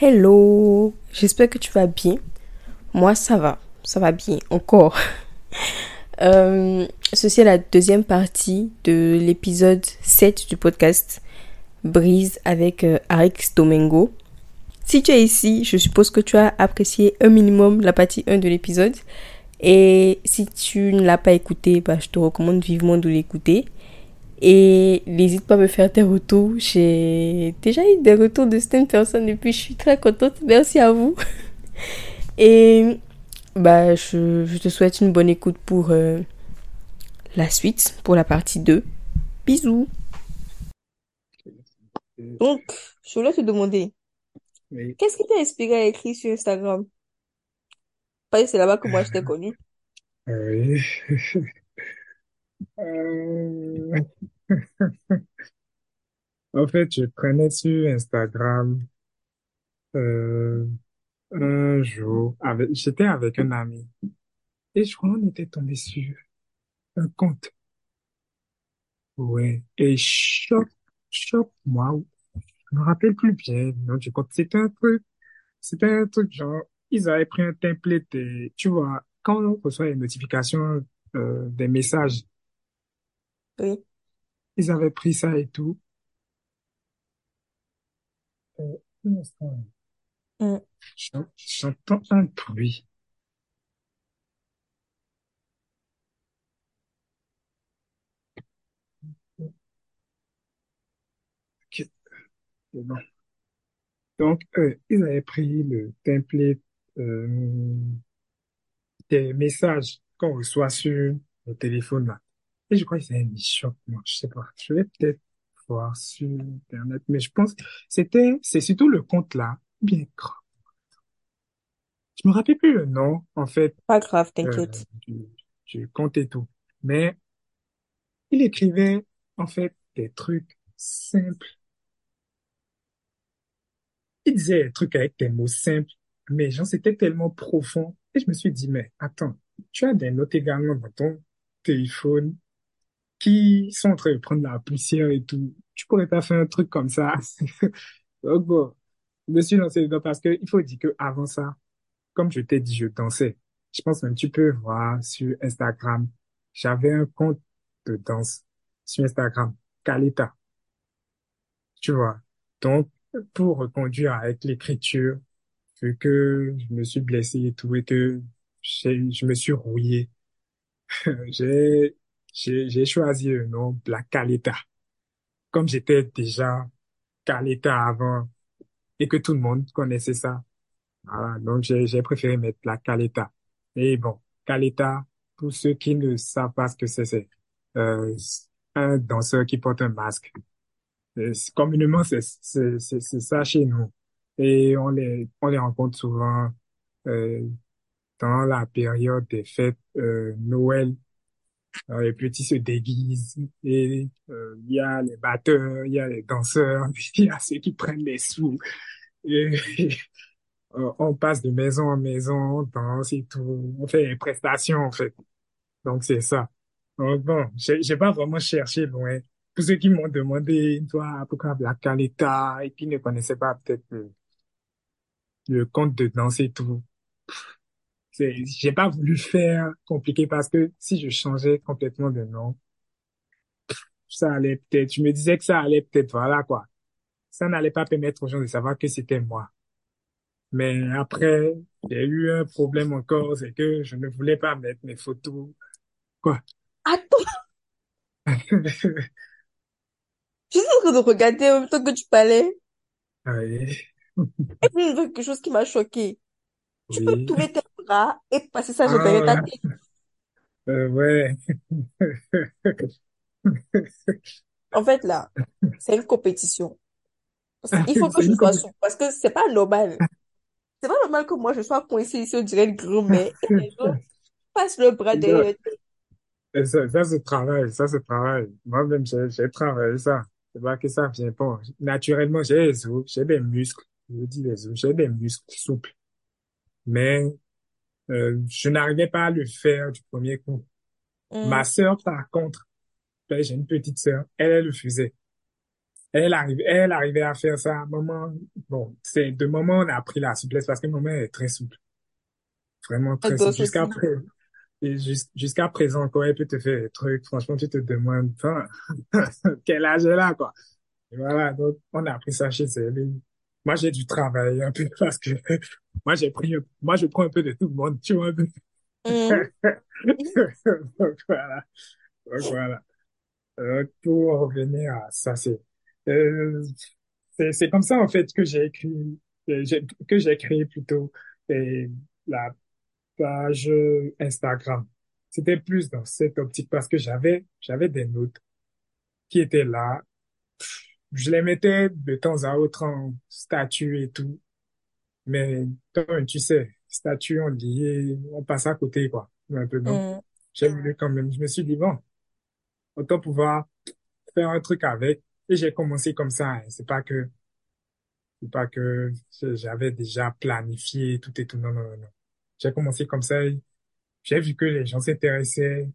Hello, j'espère que tu vas bien. Moi, ça va, ça va bien, encore. Euh, ceci est la deuxième partie de l'épisode 7 du podcast Brise avec euh, Arix Domingo. Si tu es ici, je suppose que tu as apprécié un minimum la partie 1 de l'épisode. Et si tu ne l'as pas écouté, bah, je te recommande vivement de l'écouter. Et n'hésite pas à me faire tes retours. J'ai déjà eu des retours de certaines personnes et puis je suis très contente. Merci à vous. Et bah, je, je te souhaite une bonne écoute pour euh, la suite, pour la partie 2. Bisous. Donc, je voulais te demander, Oui. qu'est-ce qui t'a inspiré à écrire sur Instagram? Parce que c'est là-bas que moi je t'ai connu. Oui. Euh, en fait, je prenais sur Instagram euh, un jour, j'étais avec un ami et je crois qu'on était tombé sur un compte. Ouais. Et choc, choc, moi, je me rappelle plus bien nom du compte. C'était un truc, c'était un truc genre, ils avaient pris un template et tu vois, quand on reçoit les notifications euh, des messages, Oui. ils avaient pris ça et tout. Euh, un instant. Mm. J'en- J'entends un bruit. Ok, c'est bon. Donc, euh, ils avaient pris le template euh, des messages qu'on reçoit sur le téléphone là. Et je crois que c'est un e-shop, moi, je sais pas. Je vais peut-être voir sur Internet, mais je pense que c'était, c'est surtout le compte là, bien grand. Je me rappelle plus le nom, en fait, Pas grave, euh, t'inquiète. du, du compte et tout. Mais il écrivait, en fait, des trucs simples Il disait des trucs avec des mots simples, mais genre, c'était tellement profond. Et je me suis dit, mais attends, tu as des notes également dans ton téléphone qui sont en train de prendre la poussière et tout. Tu pourrais pas faire un truc comme ça. Donc bon, je me suis lancé dedans parce que il faut dire que avant ça, comme je t'ai dit, je dansais. Je pense même tu peux voir sur Instagram. J'avais un compte de danse sur Instagram, Caleta, tu vois? Donc, pour reconduire avec l'écriture, vu que je me suis blessé et tout, et que je me suis rouillé, j'ai, j'ai, choisi le nom Black Caleta. Comme j'étais déjà Caleta avant et que tout le monde connaissait ça. Voilà, donc j'ai, préféré mettre Black Caleta. Et bon, Caleta, pour ceux qui ne savent pas ce que c'est, c'est euh, un danseur qui porte un masque. Communément, c'est ça chez nous. Et on les, on les rencontre souvent euh, dans la période des fêtes euh, Noël, euh, les petits se déguisent et euh, il y a les batteurs, il y a les danseurs, il y a ceux qui prennent les sous et euh, on passe de maison en maison, on danse et tout, on fait les prestations en fait. Donc c'est ça. Donc bon, j'ai pas vraiment cherché loin. Pour ceux qui m'ont demandé, toi, pourquoi Black Caleta et qui ne connaissaient pas peut-être le, le conte de danse et tout. J'ai pas voulu faire compliqué parce que si je changeais complètement de nom, ça allait peut-être, je me disais que ça allait peut-être, voilà quoi. Ça n'allait pas permettre aux gens de savoir que c'était moi. Mais après, il y a eu un problème encore, c'est que je ne voulais pas mettre mes photos, quoi? Attends, je suis en train de regarder en même temps que tu parlais. Oui, Et puis, il y a quelque chose qui m'a choqué. Tu peux oui. Et passer ta Ah, tête. euh, ouais. En fait, là, c'est une compétition. Il faut que je sois sûre parce que c'est pas normal. C'est pas normal que moi je sois coincée ici, on dirait une grand-mère et les gens passent le bras derrière tête. ça, ça se travaille, ça se travaille. Moi-même, j'ai j'ai travaillé ça. C'est pas que ça vient pas. Naturellement, j'ai les os, j'ai des muscles. Je dis les os, j'ai des muscles souples. Mais euh, je n'arrivais pas à le faire du premier coup. Ma Hmm. sœur, par contre, ben, j'ai une petite sœur, elle, elle le faisait. Elle arrive, elle arrivait à faire ça. Maman, bon, c'est de moment on a appris la souplesse parce que maman est très souple, vraiment très souple. Jusqu'à jus- jusqu'à présent encore, elle peut te faire des trucs. Franchement, tu te demandes, quel âge elle a, quoi. Et voilà, donc on a appris ça chez elle. Moi, j'ai dû travailler un peu parce que moi, j'ai pris, moi, je prends un peu de tout le monde, tu vois. un peu. Mhm. Donc voilà, donc voilà. Euh, pour revenir à ça, c'est euh, c'est c'est comme ça en fait que j'ai écrit que j'ai créé plutôt la page Instagram. C'était plus dans cette optique parce que j'avais j'avais des notes qui étaient là. Je les mettais de temps à autre en statut et tout, mais tu sais, statut on dit on passe à côté quoi. Un peu non? Mhm. J'ai voulu quand même. Je me suis dit bon, autant pouvoir faire un truc avec. Et j'ai commencé comme ça. hein. C'est pas que, c'est pas que j'avais déjà planifié tout et tout. Non, non, non, non. J'ai commencé comme ça. J'ai vu que les gens s'intéressaient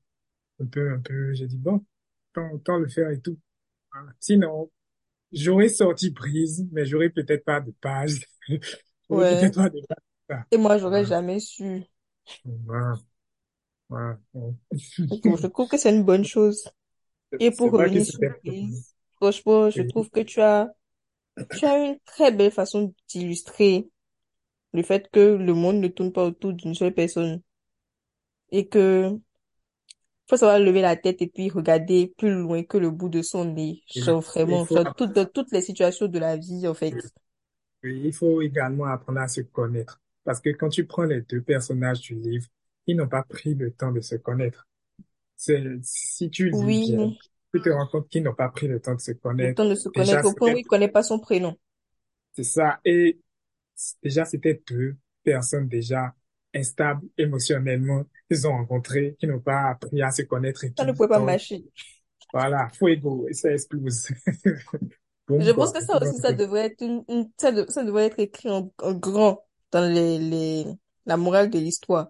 un peu, un peu. J'ai dit, bon, autant, autant le faire et tout. Voilà. Sinon, j'aurais sorti prise, mais j'aurais peut-être pas de page. Ouais. peut-être pas de page. Et moi, j'aurais Voilà. jamais su. Donc, je trouve que c'est une bonne chose. Et pour revenir sur Prise, franchement, je trouve que tu as, tu as une très belle façon d'illustrer le fait que le monde ne tourne pas autour d'une seule personne et que faut savoir lever la tête et puis regarder plus loin que le bout de son nez. Genre Il vraiment, faut genre toutes, dans toutes les situations de la vie, en fait. Oui, il faut également apprendre à se connaître. Parce que quand tu prends les deux personnages du livre, ils n'ont pas pris le temps de se connaître. Si tu lis bien, Oui, tu te rends compte qu'ils n'ont pas pris le temps de se le connaître. temps de se Déjà, connaître au point où c'était, il connaît pas son prénom. c'est ça. Et déjà, c'était deux personnes déjà instables émotionnellement qu'ils ont rencontrées, qui n'ont pas appris à se connaître et Ça ne pouvait pas marcher. voilà, fuego, et ça explose. Je pense que ça aussi, ça devrait être une, une- ça, de- ça devrait être écrit en, en grand dans les, les, la morale de l'histoire.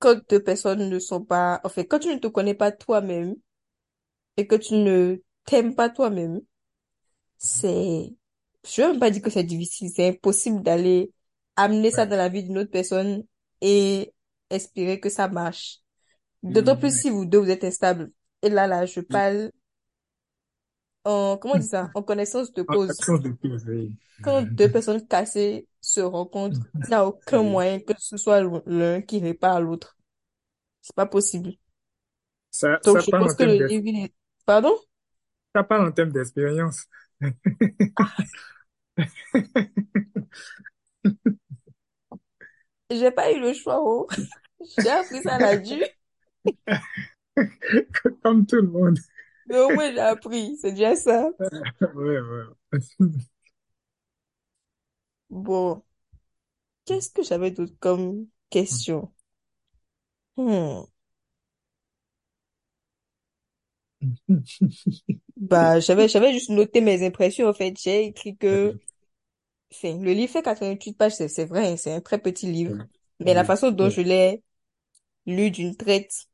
Quand deux personnes ne sont pas, en fait, quand tu ne te connais pas toi-même et que tu ne t'aimes pas toi-même, c'est, je veux même pas dire que c'est difficile, c'est impossible d'aller amener ça dans la vie d'une autre personne et espérer que ça marche. D'autant plus Ouais. si vous deux vous êtes instables. Et là, là, je parle en, comment on dit ça? En connaissance de cause. Quand deux personnes cassées se rencontrent, il n'y a aucun moyen que ce soit l'un qui répare l'autre. C'est pas possible. Ça, Donc, ça je pense en que le livre, pardon? ça parle en termes d'expérience. J'ai pas eu le choix, oh. J'ai appris ça à la dure, Comme tout le monde. mais au moins j'ai appris. C'est déjà ça. Ouais, ouais. Bon, qu'est-ce que j'avais d'autre comme question? Hmm. Bah, j'avais, j'avais juste noté mes impressions, en fait. J'ai écrit que, enfin, le livre fait 88 pages, c'est c'est vrai, c'est un très petit livre. Mais la façon dont je l'ai lu d'une traite,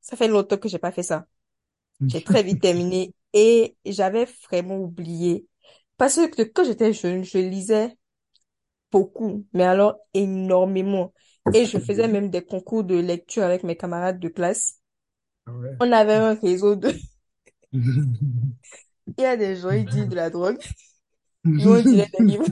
ça fait longtemps que j'ai pas fait ça. J'ai très vite terminé et j'avais vraiment oublié. Parce que quand j'étais jeune, je lisais beaucoup, mais alors énormément. Et je faisais même des concours de lecture avec mes camarades de classe. Ah ouais. On avait un réseau de... Il y a des gens, ils disent de la drogue. Disait des livres.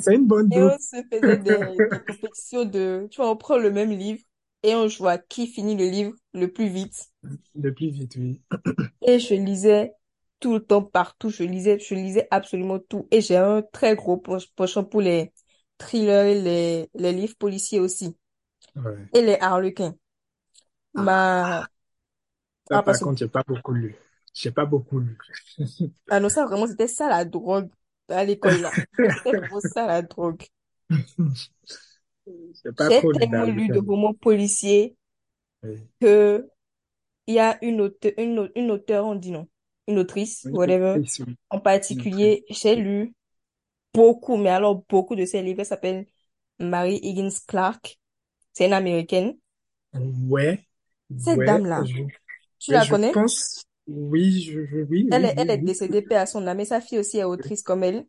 C'est une bonne Et on se faisait des, des compétitions de... Tu vois, on prend le même livre et on joue à qui finit le livre le plus vite. Le plus vite, oui. Et je lisais tout le temps, partout. Je lisais, je lisais absolument tout. Et j'ai un très gros pench- penchant pour les thrillers, les, les livres policiers aussi. Ouais. Et les harlequins. Ma... Ça, Ah, par parce contre, j'ai pas beaucoup lu. J'ai pas beaucoup lu. Ah non, ça vraiment, c'était ça la drogue à l'école là. C'était vraiment ça la drogue. J'ai tellement lu de romans policiers Oui. que il y a une auteure, une, une auteure, on dit non, une autrice, Oui, whatever, oui. en particulier, j'ai lu beaucoup, mais alors beaucoup de ses livres. Elle s'appelle Mary Higgins Clark. C'est une américaine. Ouais, Cette ouais, dame-là, je, tu la je connais? pense, Oui, je, je- oui, Elle oui, est, elle est oui. décédée, paix à son âme, et sa fille aussi est autrice comme elle.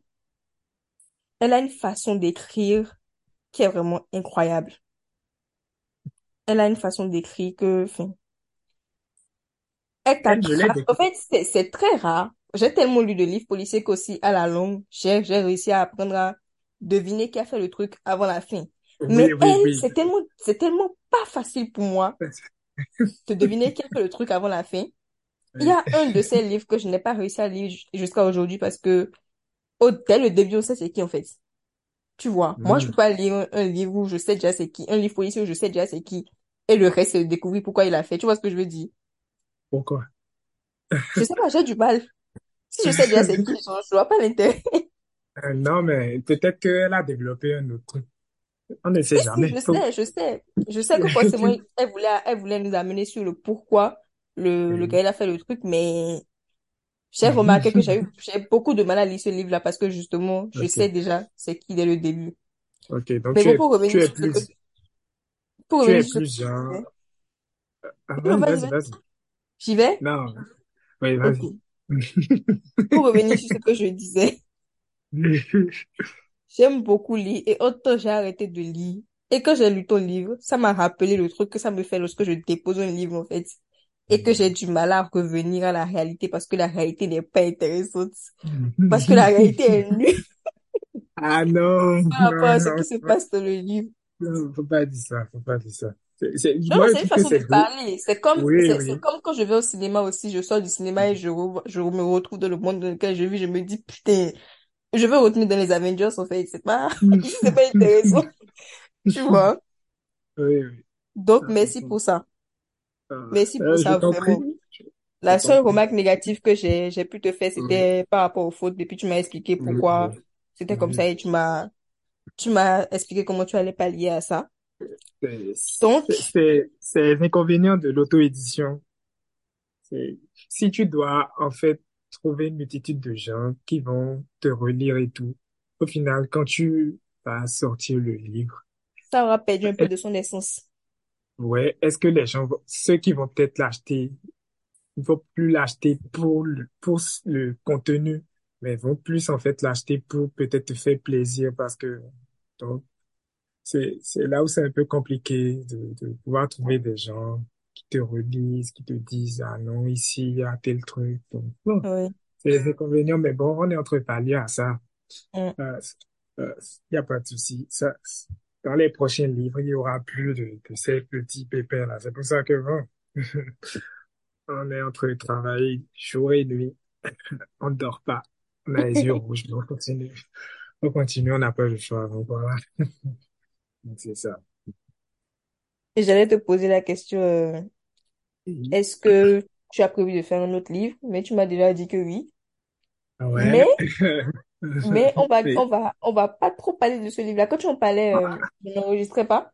Elle a une façon d'écrire qui est vraiment incroyable. Elle a une façon d'écrire que, enfin, elle Elle, je l'ai t'attrape. En fait, c'est, c'est très rare. J'ai tellement lu de livres policiers qu'aussi, à la longue, j'ai, j'ai réussi à apprendre à deviner qui a fait le truc avant la fin. Oui, Mais oui, elle, oui. c'est tellement, c'est tellement pas facile pour moi de deviner qui a fait le truc avant la fin. Il y a un de ces livres que je n'ai pas réussi à lire ju- jusqu'à aujourd'hui parce que, au, dès le début, on sait c'est qui, en fait. Tu vois, moi, je Hmm. peux pas lire un, un livre où je sais déjà c'est qui, un livre policier où je sais déjà c'est qui, et le reste, découvrir pourquoi il a fait. Tu vois ce que je veux dire? Pourquoi? Je sais pas, j'ai du mal. Si je sais déjà c'est qui, je, je vois pas l'intérêt. Euh, non, mais peut-être qu'elle a développé un autre truc. On ne sait si, jamais. je sais, je sais. Je sais que forcément, elle voulait, elle voulait nous amener sur le pourquoi le, le gars, il a fait le truc, mais j'ai remarqué que j'ai eu, j'ai beaucoup de mal à lire ce livre-là parce que justement, je sais déjà c'est qui dès le début. ok. Donc Mais tu bon, es, tu que, plus, pour tu revenir es ce plus genre. Ah, vas-y, vas-y. J'y vais? Non, oui, vas-y. Pour revenir sur ce que je disais. J'aime beaucoup lire et autant j'ai arrêté de lire. Et quand j'ai lu ton livre, ça m'a rappelé le truc que ça me fait lorsque je dépose un livre, en fait. Et que j'ai du mal à revenir à la réalité parce que la réalité n'est pas intéressante. Parce que la réalité est nulle Ah non, par rapport non, à ce non, qui se passe dans le livre. non, faut pas dire ça, faut pas dire ça. C'est, une façon de parler. C'est comme, Oui, c'est, oui. comme quand je vais au cinéma aussi. Je sors du cinéma et je, re- je me retrouve dans le monde dans lequel je vis. Je me dis, putain, je veux retourner dans les Avengers, en fait. C'est pas, c'est pas intéressant. Tu vois? Oui, oui. Donc, merci pour ça. Ah, Merci pour euh, ça, vraiment. La seule remarque négative que j'ai, j'ai pu te faire, Oui, c'était par rapport aux fautes. Et puis tu m'as expliqué pourquoi c'était comme ça oui. et tu m'as, tu m'as expliqué comment tu allais pallier à ça. C'est Donc, c'est- c'est- l'inconvénient de l'auto-édition. Si tu dois, en fait, trouver une multitude de gens qui vont te relire et tout, au final, quand tu vas sortir le livre, ça aura perdu un peu de son essence. Ouais, est-ce que les gens, vont- ceux qui vont peut-être l'acheter, ils vont plus l'acheter pour le, pour le contenu, mais vont plus, en fait, l'acheter pour peut-être te faire plaisir parce que, donc, c'est, c'est là où c'est un peu compliqué de, de pouvoir trouver des gens qui te relisent, qui te disent, ah non, ici, il y a tel truc. Donc, bon. Oui. C'est les inconvénients, mais bon, on est entre paliers à ça. Mm. Il euh, n'y a pas de souci. Ça, dans les prochains livres, il y aura plus de, de ces petits pépins-là. C'est pour ça que, bon, on est entre travail jour et nuit. On ne dort pas. On a les yeux rouges, on continue. On continue, on n'a pas le choix. Donc, voilà. Donc, C'est ça. J'allais te poser la question, euh, est-ce que tu as prévu de faire un autre livre? Mais tu m'as déjà dit que oui. Mais, Ouais. mais on va, on Et- va, on va pas trop parler de ce livre-là. Quand tu en parlais, euh, je n'enregistrais pas.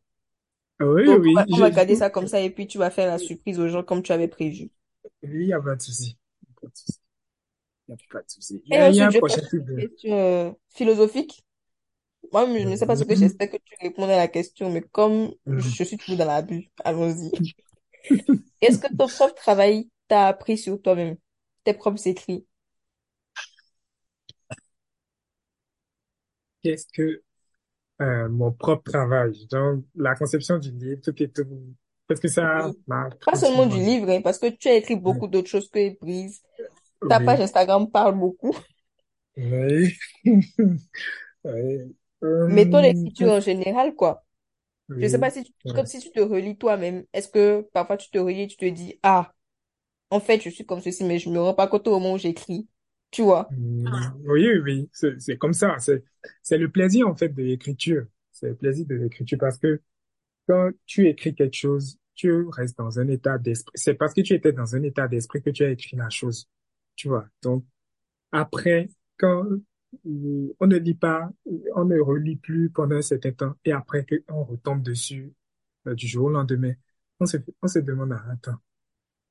Oui, Donc, on oui, va, on va garder ça comme ça et puis tu vas faire la surprise aux gens comme tu avais prévu. il n'y a pas de souci. Il n'y a pas de souci. Il y Et a, il y a un prochain question euh, philosophique. Moi, je ne sais pas ce que j'espère que tu réponds à la question, mais comme je suis toujours dans la bulle, allons-y. Est-ce que ton propre travail t'a appris sur toi-même, tes propres écrits? Qu'est-ce que euh, mon propre travail, donc la conception du livre, tout et tout, parce que ça Oui. m'a Pas seulement du livre, hein, parce que tu as écrit Oui, beaucoup d'autres choses que Brise. Ta page oui, Instagram parle beaucoup. oui. oui. Mais ton Hum, écriture en général, quoi. Je sais pas oui, si tu, oui. comme si tu te relis toi-même. Est-ce que parfois tu te relis et tu te dis, ah, en fait, je suis comme ceci, mais je me rends pas compte au moment où j'écris. Tu vois? Hum, Oui, oui, c'est comme ça. C'est le plaisir en fait de l'écriture. C'est le plaisir de l'écriture parce que quand tu écris quelque chose, tu restes dans un état d'esprit. C'est parce que tu étais dans un état d'esprit que tu as écrit la chose. Tu vois. Donc Après, quand on ne lit pas, on ne relit plus pendant un certain temps, et après qu'on retombe dessus euh, du jour au lendemain, on se, on se demande, ah, attends,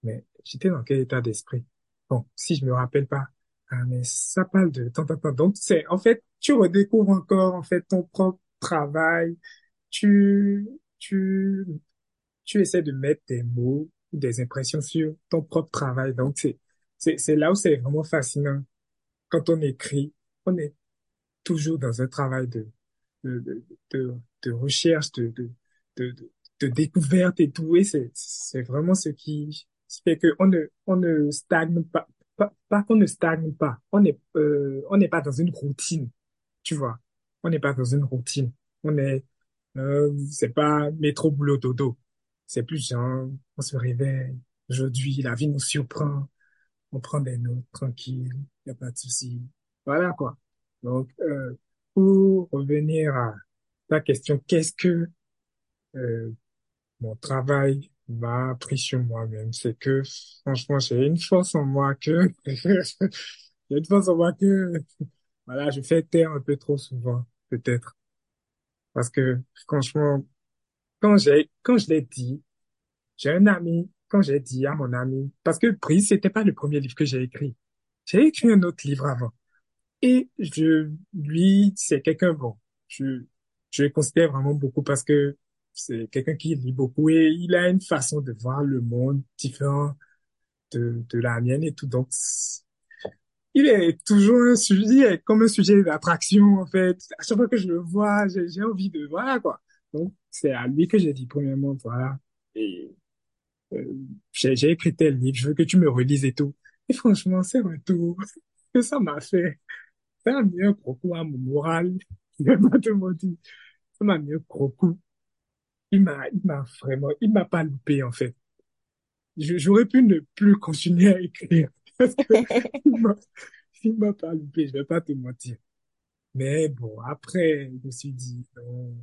mais j'étais dans quel état d'esprit? Bon, si je me rappelle pas, ah, mais ça parle de tant, tant, tant. Donc, c'est, en fait, tu redécouvres encore, en fait, ton propre travail, tu, tu, tu essaies de mettre des mots, des impressions sur ton propre travail. Donc, c'est, c'est, c'est là où c'est vraiment fascinant. Quand on écrit, on est toujours dans un travail de, de, de, de, de recherche, de, de, de, de, découverte et tout. Et c'est, c'est vraiment ce qui fait que on ne, on ne stagne pas, pas, pas qu'on ne stagne pas. On n'est, euh, on n'est pas dans une routine, tu vois. On n'est pas dans une routine. On est, euh, c'est pas métro boulot dodo. C'est plus genre, on se réveille. Aujourd'hui, la vie nous surprend. On prend des notes tranquille. Y a pas de souci. Voilà, quoi. Donc, euh, pour revenir à ta question, qu'est-ce que euh, mon travail m'a appris sur moi-même? C'est que, franchement, j'ai une force en moi que, j'ai une force en moi que, voilà, je fais taire un peu trop souvent, peut-être. Parce que, franchement, quand j'ai, quand je l'ai dit, j'ai un ami, quand j'ai dit à mon ami, parce que Prise, c'était pas le premier livre que j'ai écrit. J'ai écrit un autre livre avant. Et je, lui, c'est quelqu'un, bon, je, je le considère vraiment beaucoup parce que c'est quelqu'un qui lit beaucoup et il a une façon de voir le monde différent de, de la mienne et tout. Donc, il est toujours un sujet, comme un sujet d'attraction, en fait. À chaque fois que je le vois, j'ai, envie de, voilà, quoi. Donc, c'est à lui que j'ai dit, premièrement, voilà. Et, euh, j'ai, écrit tel livre, je veux que tu me relises et tout. Et franchement, c'est un retour que ça m'a fait. Ça m'a mis un gros coup à mon moral. Je vais pas te. Ça m'a mis un gros coup. Il m'a, il m'a vraiment, il m'a pas loupé, en fait. J'aurais pu ne plus continuer à écrire. Parce que il m'a, pas loupé, je vais pas te mentir. Mais bon, après, je me suis dit, non,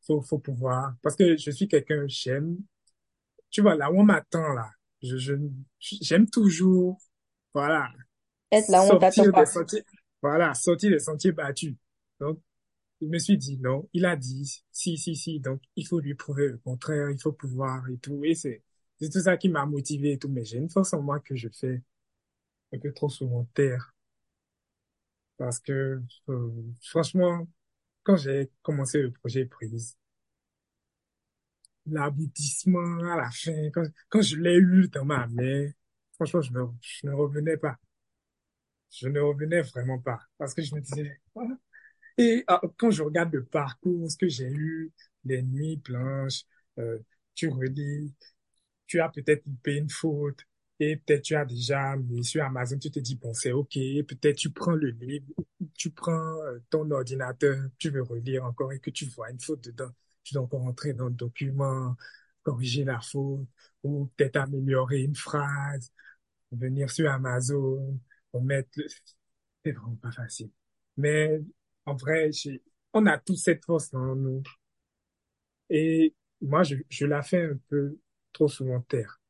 faut, faut pouvoir, parce que je suis quelqu'un, j'aime, tu vois, là où on m'attend, là, je, je, j'aime toujours, voilà, Être là où on t'attend sortir des pas. sentiers, voilà, sortir des sentiers battus. Donc, je me suis dit, non, il a dit, si, si, si, donc, il faut lui prouver le contraire, il faut pouvoir et tout. Et c'est, c'est tout ça qui m'a motivé et tout. Mais j'ai une force en moi que je fais un peu trop souvent taire. Parce que, euh, franchement, quand j'ai commencé le projet Prise, l'aboutissement à la fin, quand, quand je l'ai eu dans ma main, franchement, je ne, je ne revenais pas. Je ne revenais vraiment pas. Parce que je me disais, ah. Et ah, quand je regarde le parcours, ce que j'ai eu, les nuits blanches, euh, tu relis, tu as peut-être loupé une faute, et peut-être tu as déjà mis sur Amazon, tu te dis, bon, c'est OK, peut-être tu prends le livre, tu prends euh, ton ordinateur, tu veux relire encore et que tu vois une faute dedans, tu dois encore entrer dans le document, corriger la faute, ou peut-être améliorer une phrase, venir sur Amazon, mettre le... C'est vraiment pas facile. Mais en vrai, on a toute cette force en nous. Et moi, je, la fais un peu trop souvent taire.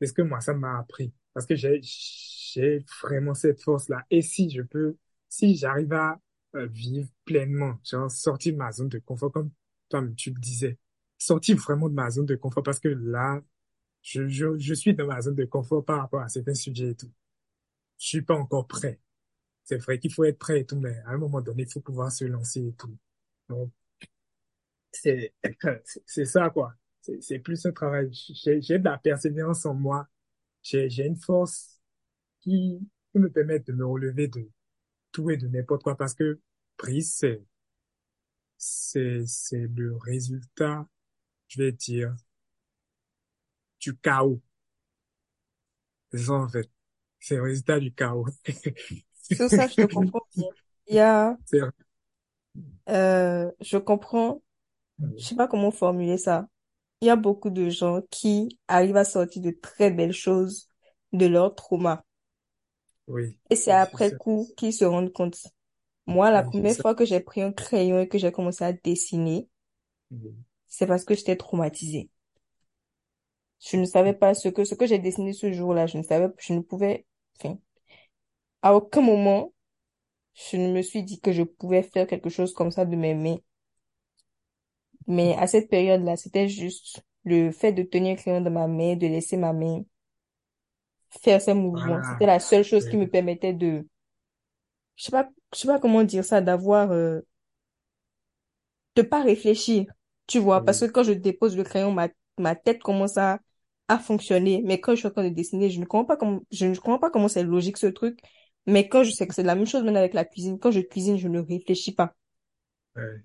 C'est ce que moi, ça m'a appris. Parce que j'ai, j'ai vraiment cette force-là. Et si je peux, si j'arrive à euh, vivre pleinement, sortir de ma zone de confort, comme toi, tu le disais, sortir vraiment de ma zone de confort, parce que là, je, je, je suis dans ma zone de confort par rapport à certains sujets et tout. Je suis pas encore prêt. C'est vrai qu'il faut être prêt et tout, mais à un moment donné, il faut pouvoir se lancer et tout. Donc, c'est, c'est ça, quoi. C'est, plus un travail. J'ai, de la persévérance en moi. J'ai, une force qui peut me permettre de me relever de tout et de n'importe quoi parce que prise, c'est, c'est, c'est le résultat, je vais dire, du chaos. C'est en fait. C'est le résultat du chaos. Sur ça, je te comprends bien. Il y a, euh, je comprends, je sais pas comment formuler ça. Il y a beaucoup de gens qui arrivent à sortir de très belles choses de leur trauma. oui, Et c'est après coup qu'ils se rendent compte. Moi, la oui, première fois que j'ai pris un crayon et que j'ai commencé à dessiner, oui, c'est parce que j'étais traumatisée. Je ne savais pas ce que, ce que j'ai dessiné ce jour-là. Je ne savais, je ne pouvais, enfin, à aucun moment, je ne me suis dit que je pouvais faire quelque chose comme ça de mes mains. Mais à cette période-là, c'était juste le fait de tenir un crayon dans ma main, de laisser ma main faire ses mouvements. C'était voilà. la seule chose qui me permettait de, je sais pas, je sais pas comment dire ça, d'avoir, euh, de pas réfléchir, tu vois, parce que oui, quand je dépose le crayon, ma, ma tête commence à à fonctionner. Mais quand je suis en train de dessiner, je ne comprends pas comment, je ne comprends pas comment c'est logique ce truc. Mais quand je sais que c'est la même chose maintenant avec la cuisine, quand je cuisine, je ne réfléchis pas. Ouais.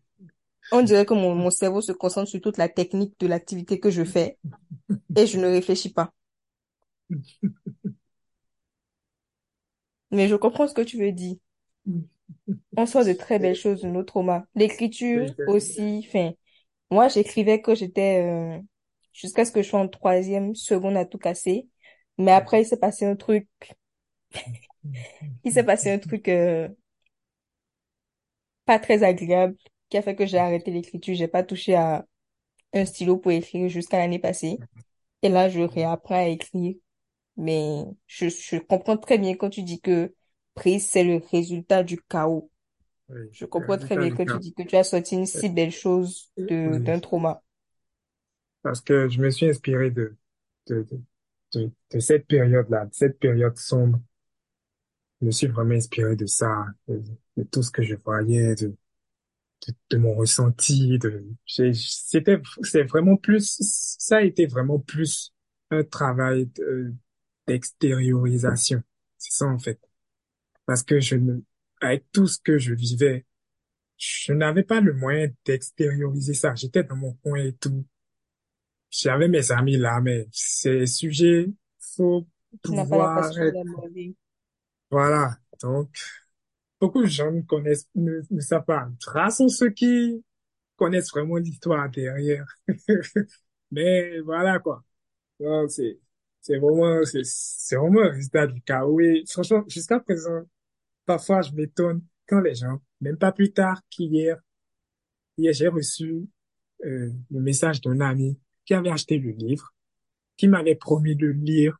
On dirait que mon, mon cerveau se concentre sur toute la technique de l'activité que je fais et je ne réfléchis pas. Mais je comprends ce que tu veux dire. On sort de très belles choses de nos traumas. L'écriture aussi, enfin, moi j'écrivais que j'étais, euh, jusqu'à ce que je sois en troisième, seconde à tout casser. Mais après, il s'est passé un truc, il s'est passé un truc, euh, pas très agréable qui a fait que j'ai arrêté l'écriture. J'ai pas touché à un stylo pour écrire jusqu'à l'année passée. Et là, je réapprends à écrire. Mais je, je comprends très bien quand tu dis que prise, c'est le résultat du chaos. Oui, Je comprends très bien quand tu dis que tu as sorti une si belle chose de, Oui, d'un trauma. parce que je me suis inspiré de, de, de, de, de cette période-là, de cette période sombre. Je me suis vraiment inspiré de ça, de, de tout ce que je voyais, de, de, de mon ressenti, de, c'était, c'est vraiment plus, ça a été vraiment plus un travail de- d'extériorisation. C'est ça, en fait. Parce que je ne, avec tout ce que je vivais, je n'avais pas le moyen d'extérioriser ça. J'étais dans mon coin et tout. J'avais mes amis là, mais ces sujets, faut pouvoir être. Voilà. Donc, beaucoup de gens ne connaissent, ne, savent pas. Rares sont ceux qui connaissent vraiment l'histoire derrière. Mais voilà, quoi. Donc, c'est, c'est vraiment, c'est, c'est vraiment un résultat du chaos. Et franchement, jusqu'à présent, parfois, je m'étonne quand les gens, même pas plus tard qu'hier, hier, j'ai reçu, euh, le message d'un ami qui avait acheté le livre, qui m'avait promis de le lire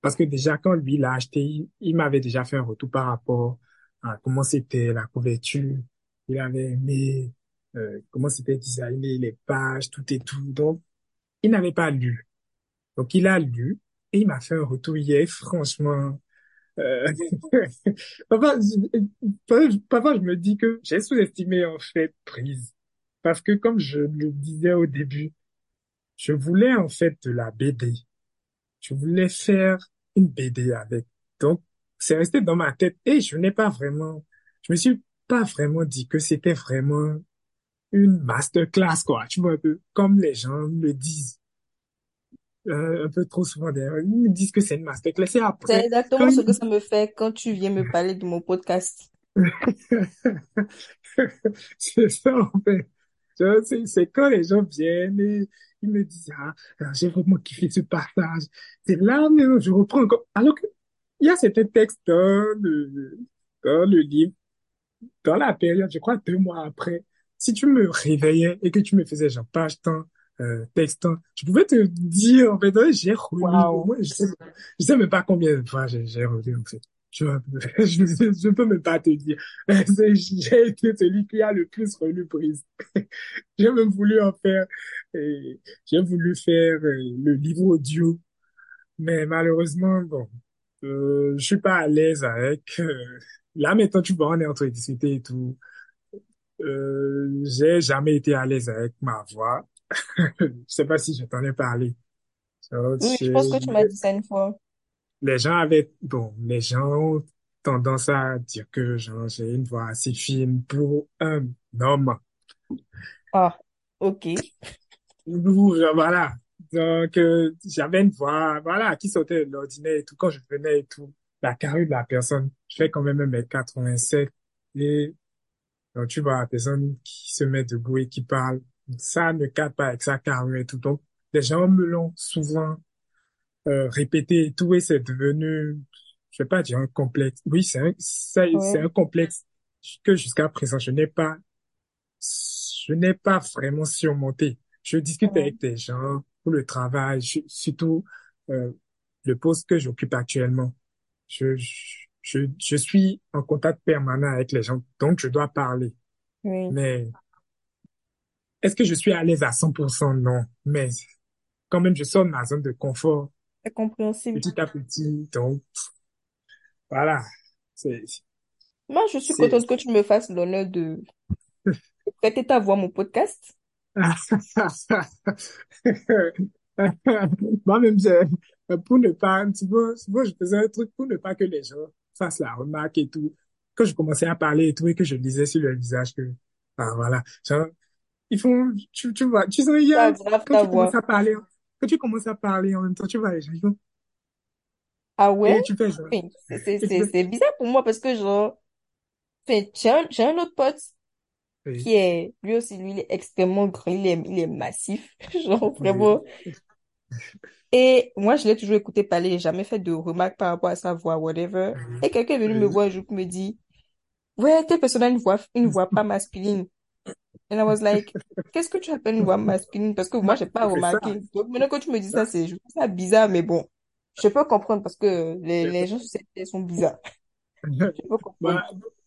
Parce que déjà, quand lui l'a acheté, il, m'avait déjà fait un retour par rapport à comment c'était la couverture. Il avait aimé euh, comment c'était designé, les pages, tout et tout. Donc, il n'avait pas lu. Donc, il a lu et il m'a fait un retour hier. Franchement, euh, je, parfois, je me dis que j'ai sous-estimé en fait Prise. Parce que comme je le disais au début, je voulais en fait de la BD. Je voulais faire une BD avec. Donc, c'est resté dans ma tête et je n'ai pas vraiment, je me suis pas vraiment dit que c'était vraiment une masterclass, quoi. Tu vois, un peu comme les gens le disent, euh, un peu trop souvent d'ailleurs. Ils me disent que c'est une masterclass C'est après, quand exactement ce que ça me fait quand tu viens me parler de mon podcast. c'est ça, en fait. C'est c'est quand les gens viennent et ils me disent, ah, ah, j'ai vraiment kiffé ce partage. C'est là, mais je reprends encore. Alors que Il y a certains textes dans le, dans le livre, dans la période, je crois deux mois après, si tu me réveillais et que tu me faisais genre page temps, euh, texte je pouvais te dire, en fait, ouais, j'ai relu, je sais, je sais même pas combien de fois j'ai j'ai relu, en fait. Je, je, je peux même pas te dire. J'ai été celui qui a le plus relu Prise. J'ai même voulu en faire, euh, j'ai voulu faire euh, le livre audio mais malheureusement, bon, euh, je suis pas à l'aise avec. euh, là maintenant, tu vois, on est en train de discuter et tout. Euh, j'ai jamais été à l'aise avec ma voix. Je sais pas si je t'en ai parlé. Donc, Oui, je pense que tu m'as dit ça une fois. Les gens avaient, bon, les gens ont tendance à dire que genre, j'ai une voix assez fine pour un homme. Ah, ok. Voilà. Donc, euh, j'avais une voix, voilà, qui sortait de l'ordinaire et tout. Quand je venais et tout, la carrure de la personne, je fais quand même 1m87. Et donc, tu vois, la personne qui se met debout et qui parle, ça ne cadre pas avec sa carrure et tout. Donc, les gens me l'ont souvent euh, répété et tout, et c'est devenu, je vais pas dire un complexe. Oui, c'est un, c'est c'est un Ouais, complexe que jusqu'à présent, je n'ai pas je n'ai pas vraiment surmonté. Je discute ouais, avec des gens pour le travail, je- surtout euh, le poste que j'occupe actuellement. Je, je, je, je suis en contact permanent avec les gens, donc je dois parler. oui. Mais est-ce que je suis à l'aise à 100%? Non. Mais quand même, je sors de ma zone de confort C'est compréhensible. petit à petit. Donc, voilà. C'est, Moi, je suis contente que tu me fasses l'honneur de prêter ta voix à mon podcast. Moi-même, pour ne pas, tu vois, vois, je faisais un truc pour ne pas que les gens fassent la remarque et tout. Quand je commençais à parler et tout, et que je disais sur leur visage que, ah, voilà, genre, ils font, tu, tu vois, tu sais, il y a, quand tu commences à parler, quand tu commences à parler en même temps, tu vois, les gens, ils Ah ouais? et tu fais genre, Enfin, C'est bizarre pour moi parce que genre, enfin, j'ai un, j'ai un autre pote oui, qui est, lui aussi, lui, il est extrêmement grand, il est, il est massif, genre oui, vraiment. Et moi, je l'ai toujours écouté parler, j'ai jamais fait de remarques par rapport à sa voix, whatever. Et quelqu'un est venu me voir un jour qui me dit, ouais, telle personne a une voix, une voix pas masculine. And I was like, qu'est-ce que tu appelles une voix masculine? Parce que moi, Moi, j'ai pas remarqué. Donc maintenant que tu me dis ça, c'est, je trouve ça bizarre, mais bon, je peux comprendre parce que les, les gens sur cette sont bizarres. Je peux comprendre.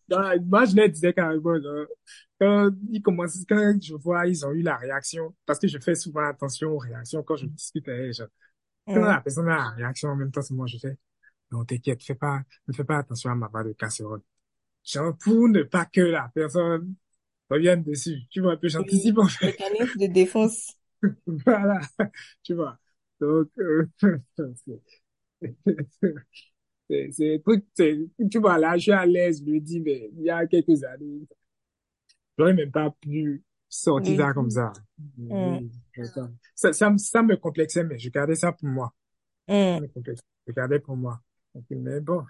Moi, moi, je leur disais carrément, genre, quand ils commencent, quand je vois, ils ont eu la réaction, parce que je fais souvent attention aux réactions quand je discute avec les gens. Quand Hum, la personne a la réaction en même temps, c'est moi, je fais, non, t'inquiète, fais pas, ne fais pas attention à ma voix de casserole. Genre, pour ne pas que la personne revienne dessus. Tu vois, un peu, oui. j'anticipe, en fait. Mécanisme de défense. Voilà. Tu vois. Donc, euh, c'est, truc, tu vois, là, je suis à l'aise, je me dis, mais il y a quelques années, J'aurais même pas pu sortir ça comme ça. Hum, Oui, ça, ça, me- ça me complexait, mais je gardais ça pour moi. Ça hum, me. Je gardais pour moi. Mais bon,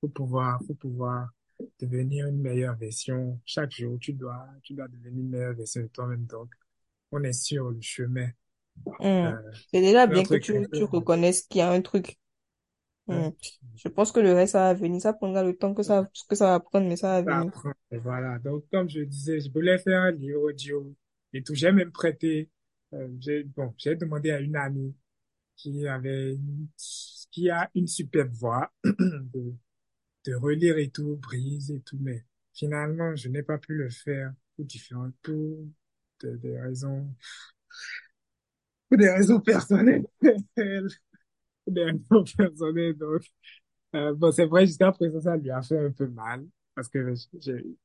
faut pouvoir, faut pouvoir devenir une meilleure version. Chaque jour, tu dois, tu dois devenir une meilleure version de toi-même. Donc, on est sur le chemin. hum. Euh, C'est déjà bien que tu, tu reconnaisses qu'il y a un truc. Hum. Je pense que le reste, ça va venir. Ça prendra le temps que ça, que ça va prendre, mais ça va venir. Et voilà. Donc, comme je disais, je voulais faire un livre audio et tout. J'ai même prêté, euh, j'ai, bon, j'ai demandé à une amie qui avait, une- qui a une superbe voix de, de relire et tout, brise et tout, mais finalement, je n'ai pas pu le faire pour différentes, pour de- des raisons, pour des raisons personnelles. Pour des raisons personnelles, donc, euh, bon, c'est vrai, jusqu'à présent, ça lui a fait un peu mal, parce que j'ai,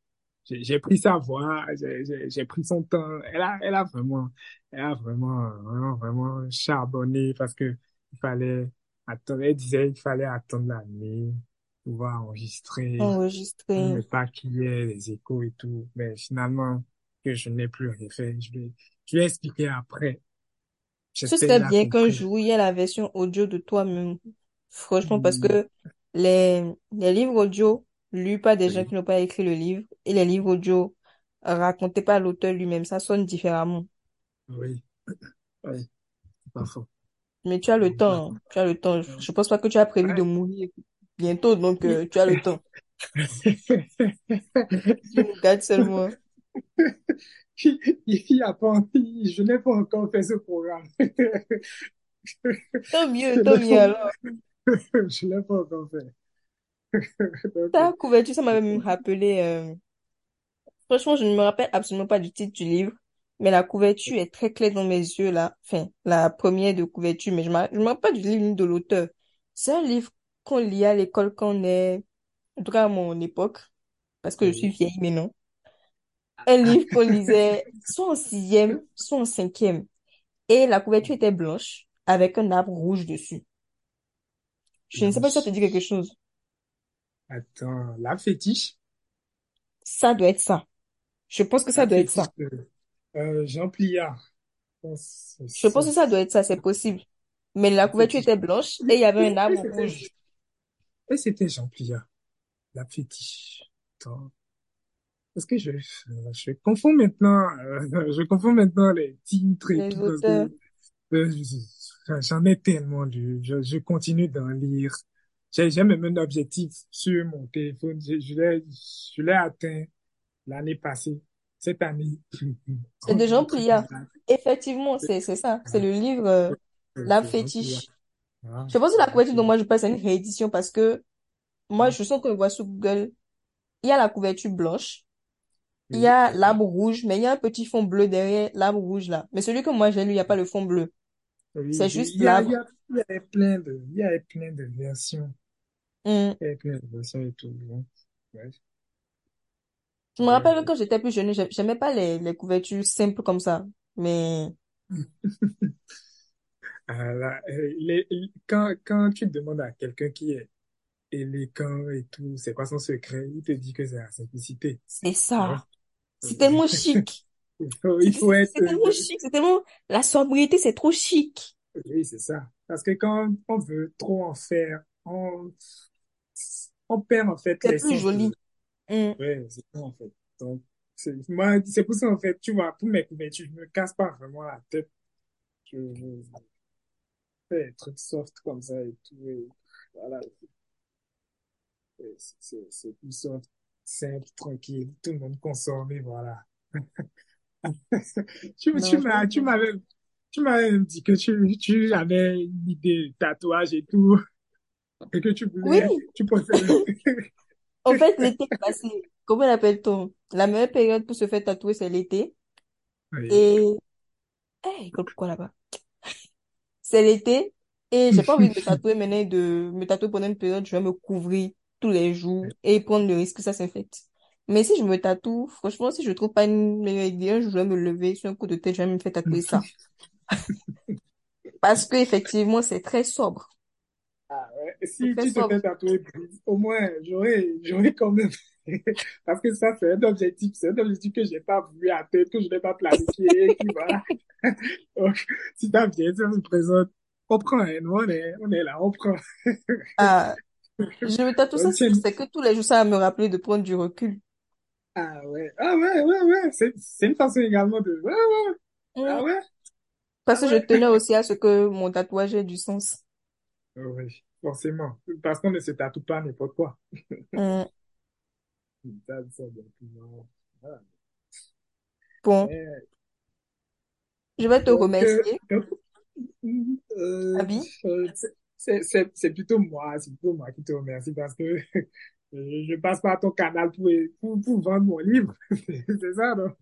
j'ai pris sa voix, j'ai pris son temps. Elle a, elle a vraiment, elle a vraiment, vraiment, vraiment charbonné parce que il fallait attendre. Elle disait qu'il fallait attendre la nuit, pouvoir enregistrer, Enregistrer. ne pas qu'il y ait les échos et tout. Mais finalement, que je n'ai plus rien fait. Je vais, je vais expliquer après. Ce serait bien qu'un jour, il y ait la version audio de toi-même. Franchement, parce Oui, que les, les livres audio lus par des gens qui n'ont pas écrit le livre et les livres audio racontés par l'auteur lui-même, ça sonne différemment. oui, oui, c'est pas faux. Mais tu as le temps. Tu as le temps. Je pense pas que tu as prévu de mourir bientôt, donc euh, tu as le temps. Dieu nous garde seulement. Il y a pas, je n'ai pas encore fait ce programme. Tant mieux, tant mieux alors. je l'ai pas encore fait. Donc, Ta couverture, ça m'avait même rappelé. euh, Franchement, je ne me rappelle absolument pas du titre du livre, mais la couverture est très claire dans mes yeux là. Enfin, la première de couverture, mais je ne me rappelle pas du livre ni de l'auteur. C'est un livre qu'on lit à l'école quand on est, en tout cas à mon époque, parce que je suis vieille maintenant. Un livre qu'on lisait soit en sixième, soit en cinquième. Et la couverture était blanche avec un arbre rouge dessus. Je ne sais pas si ça te dit quelque chose. Attends, la fétiche? Ça doit être ça. Je pense que ça doit être ça. euh, Jean Pliard. Je pense que Je C'est pense ça. que ça doit être ça, c'est possible. Mais la couverture était blanche et il y avait un arbre rouge. Et c'était Jean Pliard. La fétiche. Attends. Est-ce que je, je confonds maintenant, euh, je confonds maintenant les titres et Les tout parce auteurs. euh, j'en ai tellement lu. Je, je continue d'en lire. J'ai j'ai même un objectif sur mon téléphone. Je, je l'ai, je l'ai atteint l'année passée. Cette année, C'est de 30 Jean Pliat. Effectivement, c'est c'est ça. C'est le livre euh, La. Fétiche. Ah, Je pense que c'est la couverture dont Pliard. moi je passe, c'est une réédition parce que moi, Oui, je sens qu'on voit sur Google, il y a la couverture blanche, il y a l'arbre rouge, mais il y a un petit fond bleu derrière l'arbre rouge là. Mais celui que moi j'ai lu, il n'y a pas le fond bleu. oui. C'est juste y a, il y l'arbre. a, il y avait plein de, il y avait plein de versions. Hmm. Il y avait plein de versions et tout. Ouais. Je me rappelle quand j'étais plus jeune, j'ai- j'aimais pas les, les couvertures simples comme ça. Mais Ah euh, les- quand, quand tu demandes à quelqu'un qui est élégant et tout, c'est quoi son secret, il te dit que c'est la simplicité. C'est ça. C'est tellement chic. Il faut, C'est il faut être, c'est tellement chic. C'est tellement... La sobriété, c'est trop chic. oui, c'est ça. Parce que quand on veut trop en faire, on, on perd en fait C'est plus joli. Mm. ouais, c'est ça en fait. Donc, moi, c'est pour ça en fait, tu vois, pour mes couvertures, je me casse pas vraiment la tête. Je, je fais des trucs soft comme ça et tout. Et voilà. C'est plus soft, simple, tranquille. Tout le monde consomme et voilà. Tu, m'avais, tu m'avais dit que tu, tu avais une idée de tatouage et tout, et que tu Oui, voulais, tu pensais, en fait, l'été passé, comment l'appelle-t-on? La meilleure période pour se faire tatouer, c'est l'été. oui. Et... Eh, école, pourquoi là-bas? C'est l'été. Et j'ai pas envie de me tatouer maintenant, de me tatouer pendant une période, je vais me couvrir tous les jours et prendre le risque que ça s'infecte. Mais si je me tatoue, franchement, si je trouve pas une meilleure idée, je vais me lever sur un coup de tête, je vais me faire tatouer ça. Parce que, effectivement, c'est très sobre. Ah, ouais. Si très tu te fais tatouer, au moins, j'aurais, j'aurais quand même, parce que ça, c'est un objectif, c'est un objectif que j'ai pas voulu atteindre, que je n'ai pas planifié, qui voilà. Donc, si t'as bien, ça se présente, on prend, hein, nous, on est, on est là, on prend. Ah, je me tatoue ça, c'est que tous les jours, ça va me rappeler de prendre du recul. ah ouais, ah ouais, ouais, ouais, c'est, c'est une façon également de, ouais, ouais, Mm. ah ouais, Parce ah que je ouais. tenais aussi à ce que mon tatouage ait du sens. Oui, forcément. Parce qu'on ne se tatoue pas n'importe quoi. Mm. Non. Voilà. Bon, Mais, je vais te donc, euh, remercier, euh, Abi. euh, c'est plutôt moi, c'est plutôt moi qui te remercie parce que je, passe par ton canal pour, pour, pour vendre mon livre. C'est ça, donc.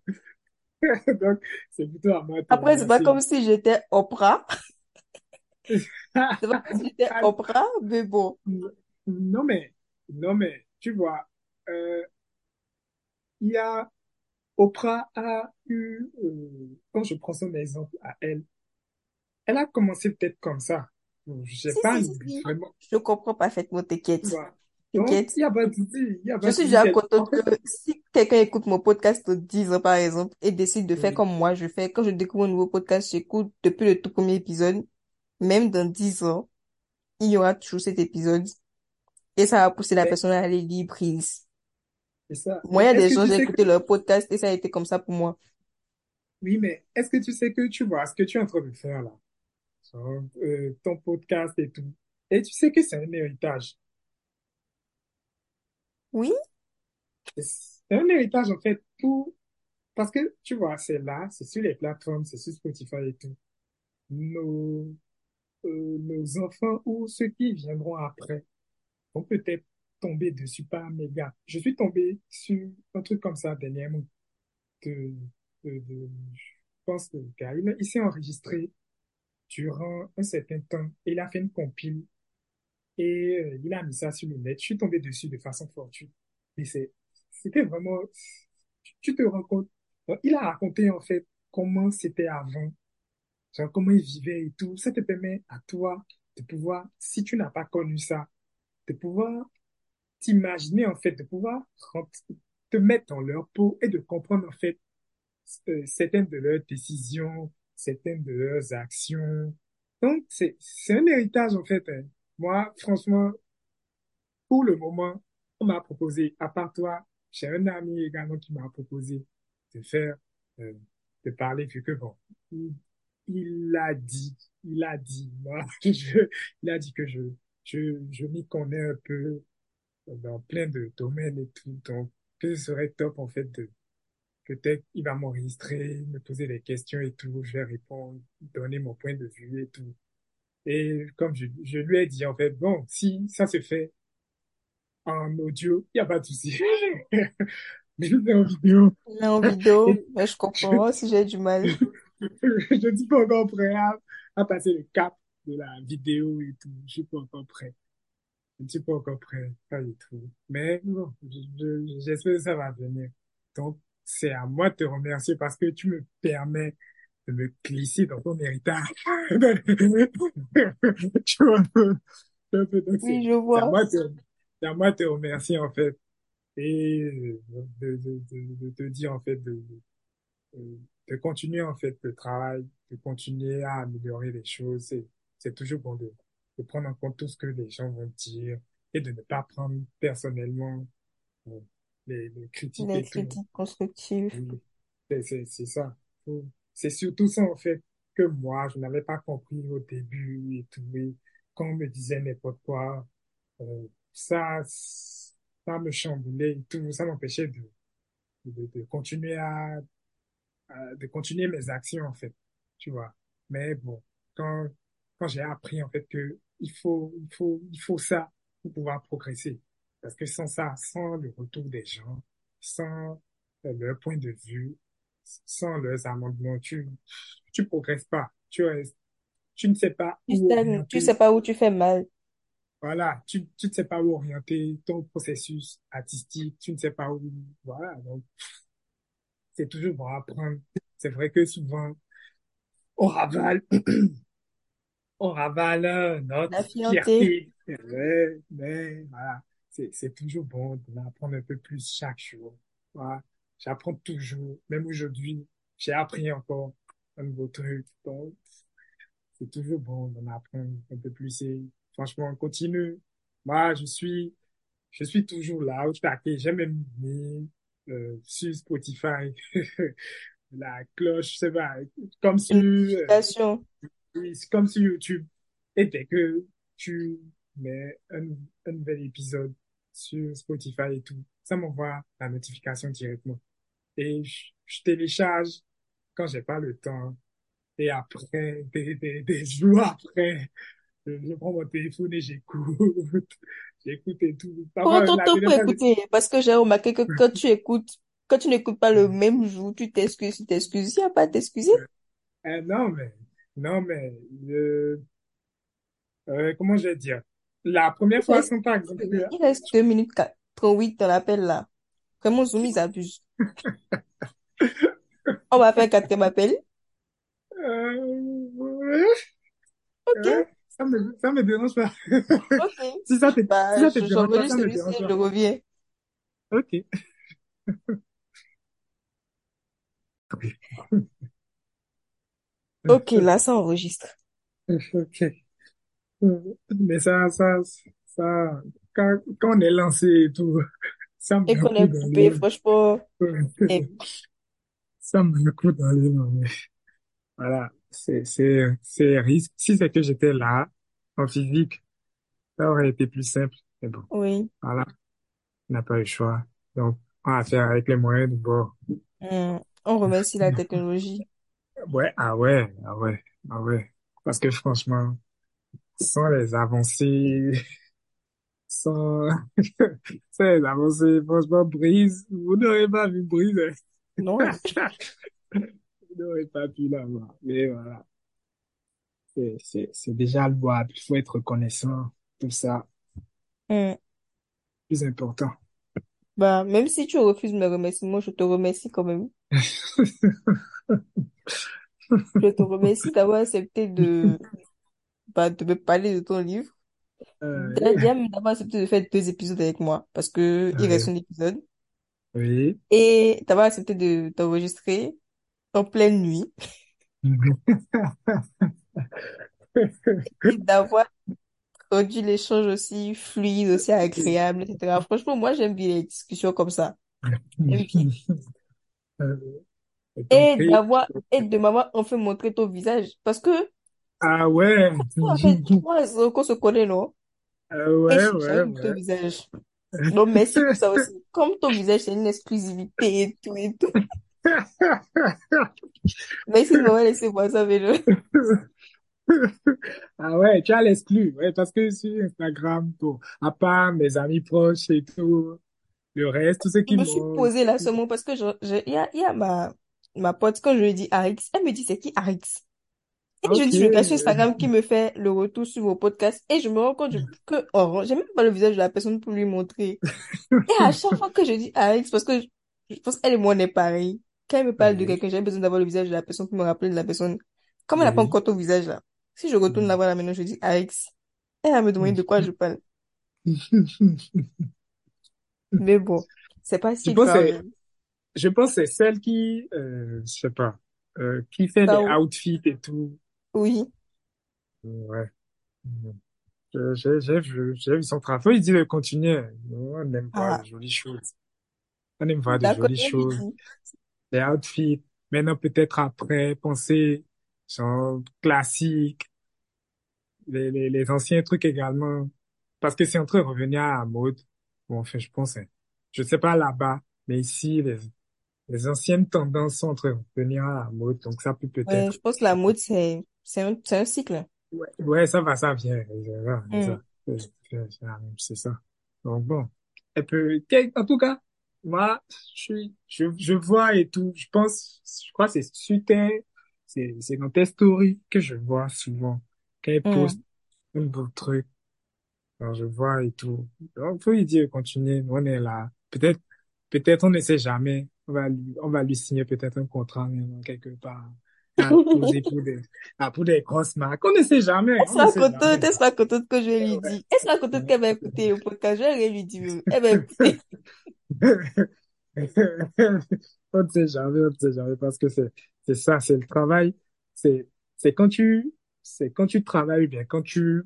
Donc, c'est plutôt à moi Après, c'est pas comme si j'étais Oprah. C'est pas comme si j'étais Ah, Oprah, mais bon. non, mais, non, mais, tu vois, euh, il y a Oprah a eu, euh, quand je prends son exemple à elle, elle a commencé peut-être comme ça. J'ai Si, pas si, si, si. vraiment, Je comprends parfaitement, t'inquiète. Donc, il n'y a pas de souci, Je suis déjà contente que si quelqu'un écoute mon podcast de 10 ans, par exemple, et décide de faire oui, comme moi, je fais, quand je découvre un nouveau podcast, j'écoute depuis le tout premier épisode, même dans 10 ans, il y aura toujours cet épisode, et ça va pousser la mais personne à aller lire prise. C'est ça. Moi, il Mais y a des gens, j'ai sais que, écouté leur podcast, et ça a été comme ça pour moi. oui, mais est-ce que tu sais que tu vois ce que tu es en train de faire là, Genre, euh, ton podcast et tout, et tu sais que c'est un héritage. Oui? C'est un héritage en fait pour, parce que tu vois, c'est là, c'est sur les plateformes, c'est sur Spotify et tout. Nos, euh, nos enfants ou ceux qui viendront après vont peut-être tomber dessus par méga. Je suis tombé sur un truc comme ça dernièrement. De, de, je pense que le gars, il, s'est enregistré durant un certain temps. Il a fait une compile et euh, il a mis ça sur le net. Je suis tombé dessus de façon fortuite. Mais c'est, c'était vraiment, tu, te rends compte. Il a raconté en fait comment c'était avant, comment il vivait et tout. Ça te permet à toi de pouvoir, si tu n'as pas connu ça, de pouvoir t'imaginer en fait, de pouvoir te mettre dans leur peau et de comprendre en fait euh, certaines de leurs décisions, certaines de leurs actions. Donc, c'est, c'est un héritage en fait. hein. Moi, franchement, pour le moment, on m'a proposé, à part toi, j'ai un ami également qui m'a proposé de faire, euh, de parler, vu que bon, il, il a dit, il a dit, moi, il a dit que je, je, je m'y connais un peu dans plein de domaines et tout, donc que ce serait top en fait de, peut-être il va m'enregistrer, me poser des questions et tout, je vais répondre, donner mon point de vue et tout. Et comme je, je lui ai dit en fait, bon, si ça se fait en audio, il n'y a pas de souci. Mais en vidéo. Mais en vidéo, mais je je, comprends si j'ai du mal. je ne suis pas encore prêt à, à passer le cap de la vidéo et tout. Je suis pas encore prêt. Je ne suis pas encore prêt, pas du tout. Mais bon, je- je- j'espère que ça va venir. Donc, c'est à moi de te remercier parce que tu me permets de me glisser dans ton héritage. Tu vois, Oui, c'est je vois. moi de, c'est à moi de te remercier, en fait, et de, de, de, de te dire, en fait, de, euh, de continuer en fait le travail, de continuer à améliorer les choses. C'est, c'est toujours bon de, de prendre en compte tout ce que les gens vont dire et de ne pas prendre personnellement euh, les, les critiques Les et tout. critiques constructives. Oui, c'est, ça. C'est surtout ça en fait que moi, je n'avais pas compris au début et tout. Et quand on me disait n'importe quoi, euh, ça, ça me chamboulait et tout. Ça m'empêchait de, de, de continuer à euh, de continuer mes actions, en fait, tu vois. Mais bon, quand, quand j'ai appris, en fait, que il faut, il faut, il faut ça pour pouvoir progresser. Parce que sans ça, sans le retour des gens, sans euh, leur point de vue, sans leurs amendements, tu, tu progresses pas. Tu restes, tu ne sais pas Tu où tu orienter. sais pas où tu fais mal. Voilà, tu, tu ne sais pas où orienter ton processus artistique, tu ne sais pas où, voilà. Donc, c'est toujours bon à apprendre. C'est vrai que souvent, on ravale on ravale notre fierté. Ouais, mais voilà, c'est, c'est toujours bon d'en apprendre un peu plus chaque jour. Voilà, j'apprends toujours, même aujourd'hui, j'ai appris encore un nouveau truc. Donc, c'est toujours bon d'en apprendre un peu plus et franchement, on continue. Moi, je suis, je suis toujours là au taquet. J'ai même mis euh, sur Spotify la cloche, sais pas, comme Une euh, c'est comme sur YouTube. Et dès que tu mets un, un nouvel épisode sur Spotify et tout, ça m'envoie la notification directement. Et je, je télécharge quand j'ai pas le temps. Et après, des, des, des jours après, je, prends mon téléphone et j'écoute. J'écoute et tout. Prends ton temps pour écouter. Parce que j'ai remarqué que quand tu écoutes, quand tu n'écoutes pas le même jour, tu t'excuses, tu t'excuses. Il n'y a pas à t'excuser. Euh, non, mais, non, mais, euh, euh, comment je vais dire? La première fois, reste, quand par exemple, il reste 2 minutes 38 dans l'appel là? Vraiment, Zoom, ils abusent. On va faire quatrième appel. euh, ouais, Ok, ouais, ça me, ça me dérange pas. ok. Si ça te, si Bah, ça te je- dérange pas, ça me dérange pas. je reviens. Ok. Ok, là, ça enregistre. Ok. Mais ça, ça, ça, quand, quand on est lancé et tout, ça Et me qu'on coûte est coupé, franchement. Et ça me coûte dans les mains. mais Voilà. C'est, c'est, c'est risque. Si c'est que j'étais là, en physique, ça aurait été plus simple. Mais bon, oui. voilà. On n'a pas eu le choix. Donc, on va faire avec les moyens du bord. Hmm. On remercie la technologie. Ouais, ah ouais, ah ouais, ah ouais. Parce que franchement, sans les avancées, sans, sans les avancées, franchement, Brise, vous n'aurez pas vu Brise. Non. vous n'aurez pas pu l'avoir. Mais voilà, c'est, c'est, c'est déjà louable. Il faut être reconnaissant, tout ça, Hmm. plus important. Bah, même si tu refuses mes remerciements, je te remercie quand même. Je te remercie d'avoir accepté de, bah, de me parler de ton livre. Euh, d'avoir accepté de faire deux épisodes avec moi, parce que il reste un épisode. oui. Et d'avoir accepté de t'enregistrer en pleine nuit. Et d'avoir rendu l'échange aussi fluide, aussi agréable, etc. Franchement, moi, j'aime bien les discussions comme ça. J'aime bien. Je Et d'avoir, et de m'avoir enfin montré ton visage. Parce que, Ah ouais, ça fait trois ans qu'on se connaît, non? ah Et ouais, j'ai ouais, jamais vu ton ouais. visage. Donc, merci pour ça aussi. Comme ton visage, c'est une exclusivité et tout et tout. Merci de m'avoir laissé voir ça, Vélo. Ah ouais, tu as l'exclu, ouais, parce que sur Instagram, à part mes amis proches et tout, le reste, tous ceux Je qui me suis posée là seulement parce que je, je- il y a, il y a ma, ma pote, quand je lui dit Arix, elle me dit c'est qui Arix? Et je Ok, dis, je sur Instagram qui me fait le retour sur vos podcasts et je me rends compte que, oh, j'ai même pas le visage de la personne pour lui montrer. Et à chaque fois que je dis Arix, parce que je, je pense qu'elle et moi on est pareil. quand elle me parle de quelqu'un, j'ai besoin d'avoir le visage de la personne pour me rappeler de la personne. Comme elle n'a pas encore ton visage là. Si je retourne la voir là maintenant, je dis Alex. Elle va me demander de quoi je parle. Mais bon, c'est pas Je si grave. Je pense que c'est celle qui, euh, je sais pas, euh, qui fait Ça, des outfits et tout. oui. Ouais. J'ai j'ai vu, j'ai vu son travail. Il dit de continuer. On aime voir Ah, de jolies choses. On aime voir de d'accord, jolies choses. Des outfits. Maintenant, peut-être après, penser, genre, classique. Les, les, les anciens trucs également. Parce que c'est en train de revenir à la mode. Bon, enfin, je pense, hein. Je sais pas là-bas, mais ici, les, les anciennes tendances sont en train de revenir à la mode. Donc, ça peut Ouais, peut-être je pense que la mode, c'est, c'est un, c'est un cycle. Ouais, ouais, ça va, ça vient. C'est ça, c'est ça. Donc bon, peut, quel- en tout cas, moi, je suis, je, je vois et tout. Je pense, je crois que c'est sur tes, c'est, c'est dans tes stories que je vois souvent. Quand poste Hmm. un beau truc, alors je vois et tout. Donc, faut lui dire, continuer, on est là. Peut-être, peut-être, on ne sait jamais. On va lui, on va lui signer peut-être un contrat, maintenant, quelque part. À poser pour des, à pour des grosses marques. On ne sait jamais, Elle sera contente, elle sera contente que je lui dis? Elle sera contente qu'elle va écouter le podcast? Je vais lui dire. Elle va écouter. On ne sait jamais, on ne sait jamais parce que c'est, c'est ça, c'est le travail. C'est, c'est quand tu, c'est quand tu travailles bien, quand tu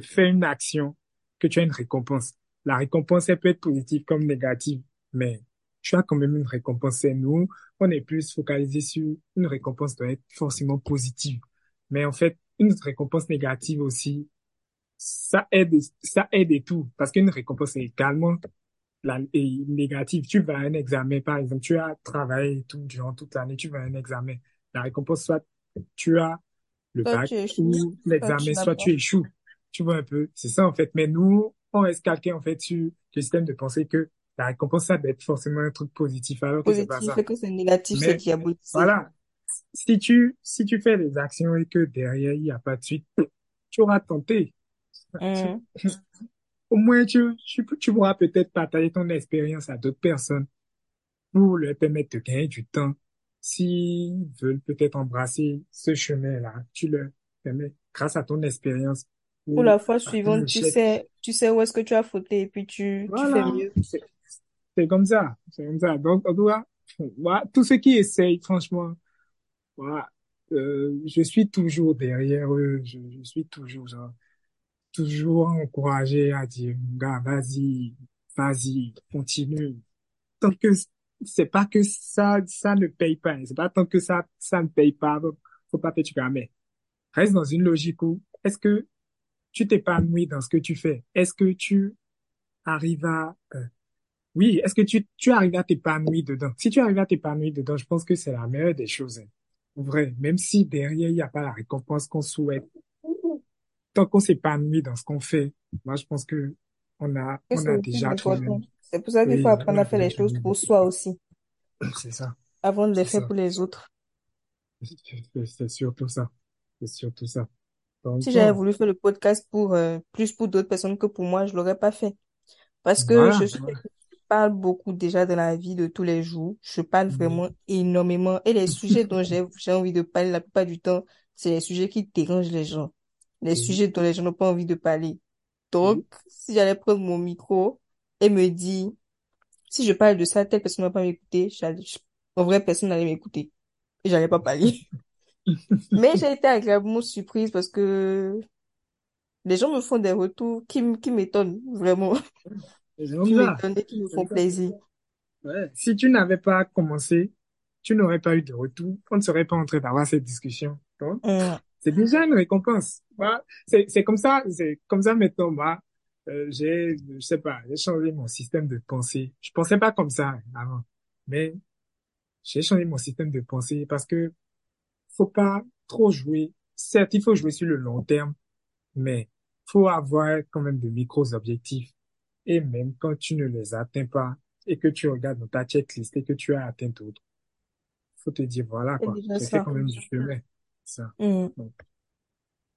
fais une action, que tu as une récompense. La récompense, elle peut être positive comme négative, mais tu as quand même une récompense. Et nous, on est plus focalisé sur une récompense doit être forcément positive. Mais en fait, une récompense négative aussi, ça aide, ça aide et tout. Parce qu'une récompense est également la, et négative. Tu vas à un examen, par exemple, tu as travaillé et tout durant toute l'année, tu vas à un examen. La récompense, soit tu as le Toi, bac ou l'examen, soit pas. tu échoues. Tu vois un peu, c'est ça en fait. Mais nous, on reste calqué en fait sur le système de penser que la récompense, ça doit être forcément un truc positif, alors que c'est pas Positif ça. que c'est négatif, c'est diabolisé. voilà, si tu, si tu fais des actions et que derrière, il n'y a pas de suite, tu auras tenté. Hmm. au moins, tu, tu, tu pourras peut-être partager ton expérience à d'autres personnes pour leur permettre de gagner du temps. S'ils veulent peut-être embrasser ce chemin-là, tu leur permets, grâce à ton expérience, Pour ou la fois suivante, tu sais, tu sais où est-ce que tu as fauté et puis tu, tu fais mieux. C'est comme ça, c'est comme ça. Donc, en tout cas, voilà, tous ceux qui essayent, franchement, voilà, euh, je suis toujours derrière eux, je, je suis toujours, genre, toujours encouragé à dire, gars, vas-y, vas-y, continue. Tant que c'est pas que ça, ça ne paye pas, hein. c'est pas tant que ça, ça ne paye pas, faut pas faire du mais reste dans une logique où, est-ce que tu t'épanouis dans ce que tu fais? Est-ce que tu arrives à, euh, oui, est-ce que tu, tu arrives à t'épanouir dedans? Si tu arrives à t'épanouir dedans, je pense que c'est la meilleure des choses. hein. Vrai, même si derrière, il n'y a pas la récompense qu'on souhaite, tant qu'on s'épanouit dans ce qu'on fait, moi, je pense que on a, on a déjà même, C'est pour ça qu'il faut oui, apprendre à faire les choses pour soi aussi, C'est ça, avant de les faire ça. pour les autres. C'est surtout ça. C'est surtout ça. Donc, Si j'avais bon, voulu faire le podcast pour, euh, plus pour d'autres personnes que pour moi, je l'aurais pas fait. Parce que je voilà, voilà. Je parle beaucoup déjà dans la vie de tous les jours. Je parle Oui. vraiment énormément. Et les sujets dont j'ai, j'ai envie de parler la plupart du temps, c'est les sujets qui dérangent les gens. Les Oui. sujets dont les gens n'ont pas envie de parler. Donc, Oui. si j'allais prendre mon micro et me dire, si je parle de ça, telle personne ne va pas m'écouter, en vrai, personne n'allait m'écouter. Et j'allais pas parler. Mais j'ai été agréablement surprise parce que les gens me font des retours qui, qui m'étonnent, vraiment. Qui C'est font plaisir. Ouais. Si tu n'avais pas commencé, tu n'aurais pas eu de retour. On ne serait pas en train d'avoir cette discussion. Donc, Hum, c'est déjà une récompense. Voilà. C'est, c'est comme ça, c'est comme ça maintenant, moi, euh, j'ai, je sais pas, j'ai changé mon système de pensée. Je pensais pas comme ça avant. Mais j'ai changé mon système de pensée parce que faut pas trop jouer. Certes, il faut jouer sur le long terme, mais faut avoir quand même de micros objectifs. Et même quand tu ne les atteins pas et que tu regardes dans ta checklist et que tu as atteint d'autres, faut te dire, voilà, c'est quoi. ça. quand même du chemin. Ça. Hum. Donc,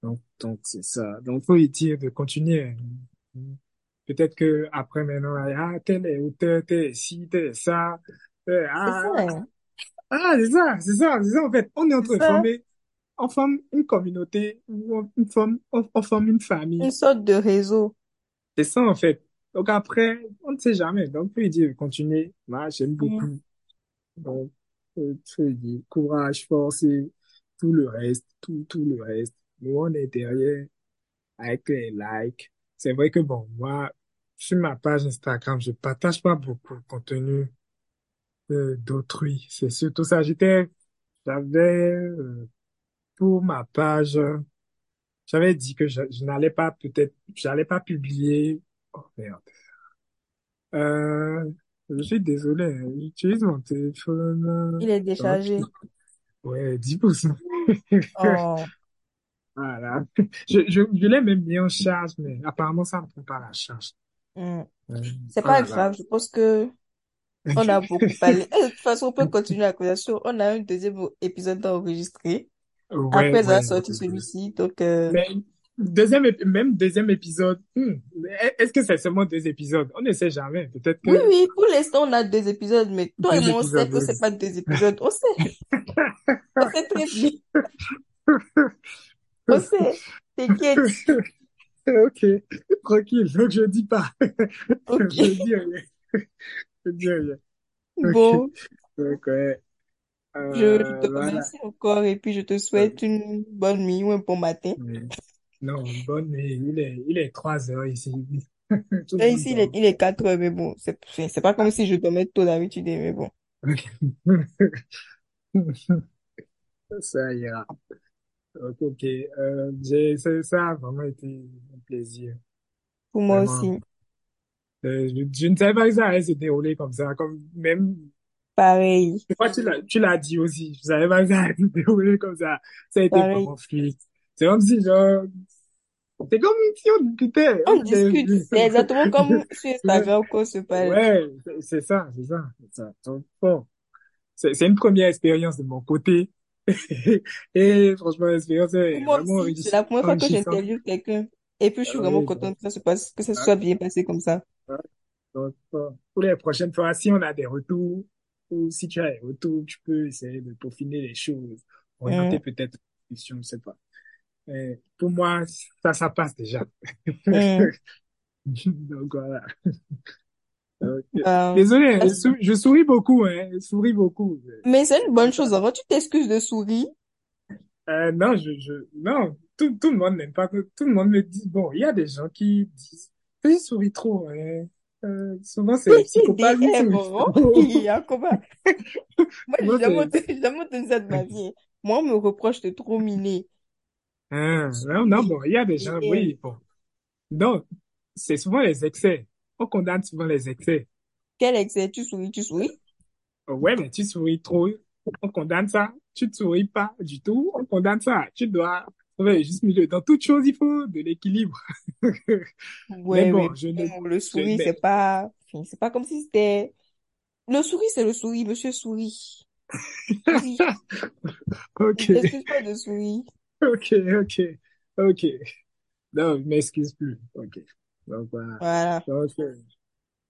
donc, donc, c'est ça. Donc, faut y dire de continuer. Peut-être que après maintenant, ah, tel est auteur, tel est ci, tel est ça. Euh, C'est ça, ah, hein. ah, c'est ça, c'est ça, c'est ça, en fait. On est en C'est train de former, on forme une communauté, on, forme, on, forme une Une famille. sorte de réseau. C'est ça, en fait. Donc après, on ne sait jamais. Donc, je lui dis, continuer. Moi, j'aime beaucoup. Donc, euh, je lui dis, courage, force et tout le reste, tout, tout le reste. Nous, on est derrière avec les likes. C'est vrai que bon, moi, sur ma page Instagram, je partage pas beaucoup de contenu euh, d'autrui. C'est surtout ça. J'étais, j'avais, euh, pour ma page, euh, j'avais dit que je, je n'allais pas peut-être, j'allais pas publier. Oh merde. Euh, je suis désolé, j'utilise mon téléphone. Il est déchargé. Ouais, 10%. Oh. Voilà. Je, je, je l'ai même mis en charge, mais apparemment, ça ne prend pas la charge. Mm. Euh, C'est pas grave. Je pense que on a beaucoup parlé. Eh, De toute façon, on peut continuer la conversation. On a un deuxième épisode à enregistrer. Ouais, Après avoir ouais, sorti ouais. celui-ci. Donc, euh, Mais deuxième, même deuxième épisode, hmm, est-ce que c'est seulement deux épisodes? On ne sait jamais. Peut-être oui, que oui, pour l'instant, on a deux épisodes, mais toi et moi, on sait que c'est oui. pas deux épisodes. On sait. On sait très bien. On sait. T'inquiète. Ok, tranquille, donc je dis pas. Ok. Je dis rien. Je dis rien. Bon, donc ouais, je, je euh, te voilà. remercie encore et puis je te souhaite une bonne nuit ou un bon matin. Non, bonne nuit. Il est, il est trois heures ici. Tout le Là, monde ici, il est, dort. il est 4 heures, mais bon, c'est, c'est c'est pas comme si je dormais tôt d'habitude, mais bon. Ça ira. Ok, ok. Euh, j'ai, ça, ça a vraiment été un plaisir. Pour moi Vraiment. aussi. Euh, je, je ne savais pas que ça allait se dérouler comme ça. Comme même, Pareil. je crois que tu l'as, tu l'as dit aussi. Je savais pas que ça allait se dérouler comme ça. Ça a été Pareil. vraiment fluide. C'est comme si, genre, c'est comme si on discutait. On discute. C'est exactement comme sur Instagram qu'on se parle. ouais, c'est ça, c'est ça, c'est ça. Donc, bon, c'est une première expérience de mon côté. Et franchement, l'expérience est moi vraiment aussi, c'est la première fois que j'interviewe quelqu'un. Et puis, je suis Ah vraiment oui, contente que ça se passe, que ça soit bien passé comme ça. donc, bon, pour les prochaines fois, si on a des retours, ou si tu as des retours, tu peux essayer de peaufiner les choses, orienter Mm, peut-être une question, je sais pas. Mais pour moi, ça, ça passe déjà. mm. Donc voilà. Donc, Bah, désolé, je, merci. sou- je souris beaucoup, hein, je souris beaucoup. Mais c'est une bonne chose. Avant, tu t'excuses de sourire. Euh, non, je, je, non, tout, tout le monde n'aime pas tout le monde me dit, bon, il y a des gens qui disent je souris trop, hein. Euh, souvent c'est oh, trop. il y a? Moi, j'ai jamais, entendu- j'ai jamais entendu ça de ma vie. hein. Moi, on me reproche de trop miner. Non, non, Oui, bon, il y a des gens, oui, bon. Donc, c'est souvent les excès. On condamne souvent les excès. Quel excès? Tu souris, tu souris? Ouais, mais tu souris trop. On condamne ça. Tu ne souris pas du tout. On condamne ça. Tu dois trouver juste milieu. Dans toute chose, il faut de l'équilibre. Mais Ouais, bon, ouais. je ne, Bon, le mais, c'est pas, c'est pas comme si c'était, le sourire, c'est le sourire, monsieur sourit. Souris. ok, pas de sourire. ok, ok, ok. Non, je m'excuse plus. Ok. Donc, voilà. Voilà. Donc, euh,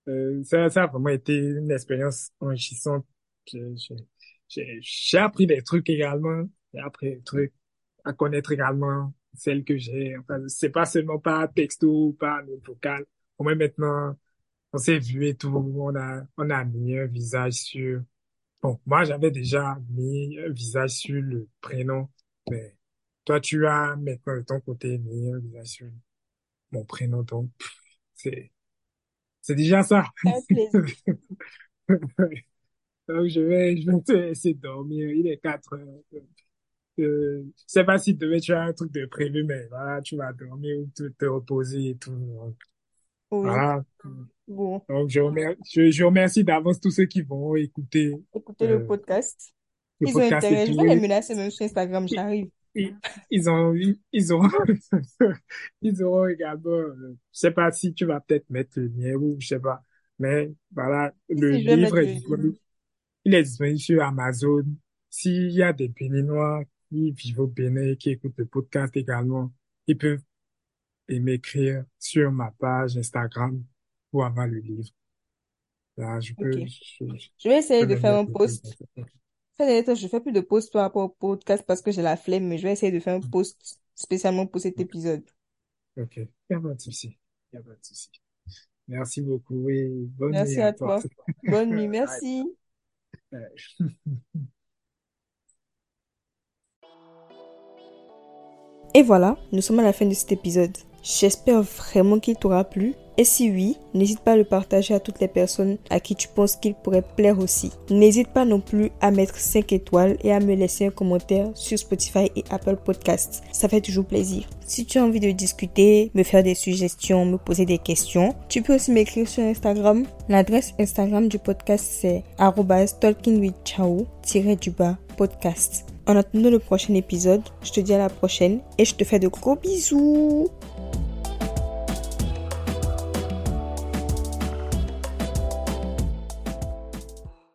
euh, ça, ça a vraiment été une expérience enrichissante. J'ai, appris des trucs également. J'ai appris des trucs à connaître également celles que j'ai. Enfin, c'est pas seulement par texto ou par note vocale. Au moins maintenant, on s'est vu et tout. On a, on a mis un visage sur, bon, moi, j'avais déjà mis un visage sur le prénom, mais toi, tu as maintenant de ton côté visage sur mon prénom. Donc, c'est, c'est déjà ça. Donc, je vais, je vais te laisser dormir. Il est 4 heures. Euh, je sais pas si demain tu as un truc de prévu, mais voilà, tu vas dormir ou te, te reposer et tout. Donc, Oui. voilà. Bon, Donc, je remercie, je, je remercie d'avance tous ceux qui vont écouter écoutez le euh, podcast. le Ils ont podcast et intérêt. Je vais les menacer même sur Instagram, j'arrive. Ils, ils ont, ils, auront, ils auront également, euh, je sais pas si tu vas peut-être mettre le lien ou je sais pas, mais voilà, Si, le livre est disponible. Il est disponible sur Amazon. S'il y a des Béninois qui vivent au Bénin qui écoutent le podcast également, ils peuvent m'écrire sur ma page Instagram pour avoir le livre. Là, je peux, je, je Je vais essayer de faire un post. D'ailleurs, je fais plus de post par rapport au podcast parce que j'ai la flemme, mais je vais essayer de faire un post spécialement pour cet épisode. Ok, il n'y a pas de souci. Il a pas de souci. Merci beaucoup et bonne nuit Merci à à toi. toi. Bonne nuit. Merci. Et voilà, nous sommes à la fin de cet épisode. J'espère vraiment qu'il t'aura plu. Et si oui, n'hésite pas à le partager à toutes les personnes à qui tu penses qu'il pourrait plaire aussi. N'hésite pas non plus à mettre 5 étoiles et à me laisser un commentaire sur Spotify et Apple Podcasts. Ça fait toujours plaisir. Si tu as envie de discuter, me faire des suggestions, me poser des questions, tu peux aussi m'écrire sur Instagram. L'adresse Instagram du podcast c'est talkingwithchao-du-bas podcast. En attendant le prochain épisode, je te dis à la prochaine et je te fais de gros bisous.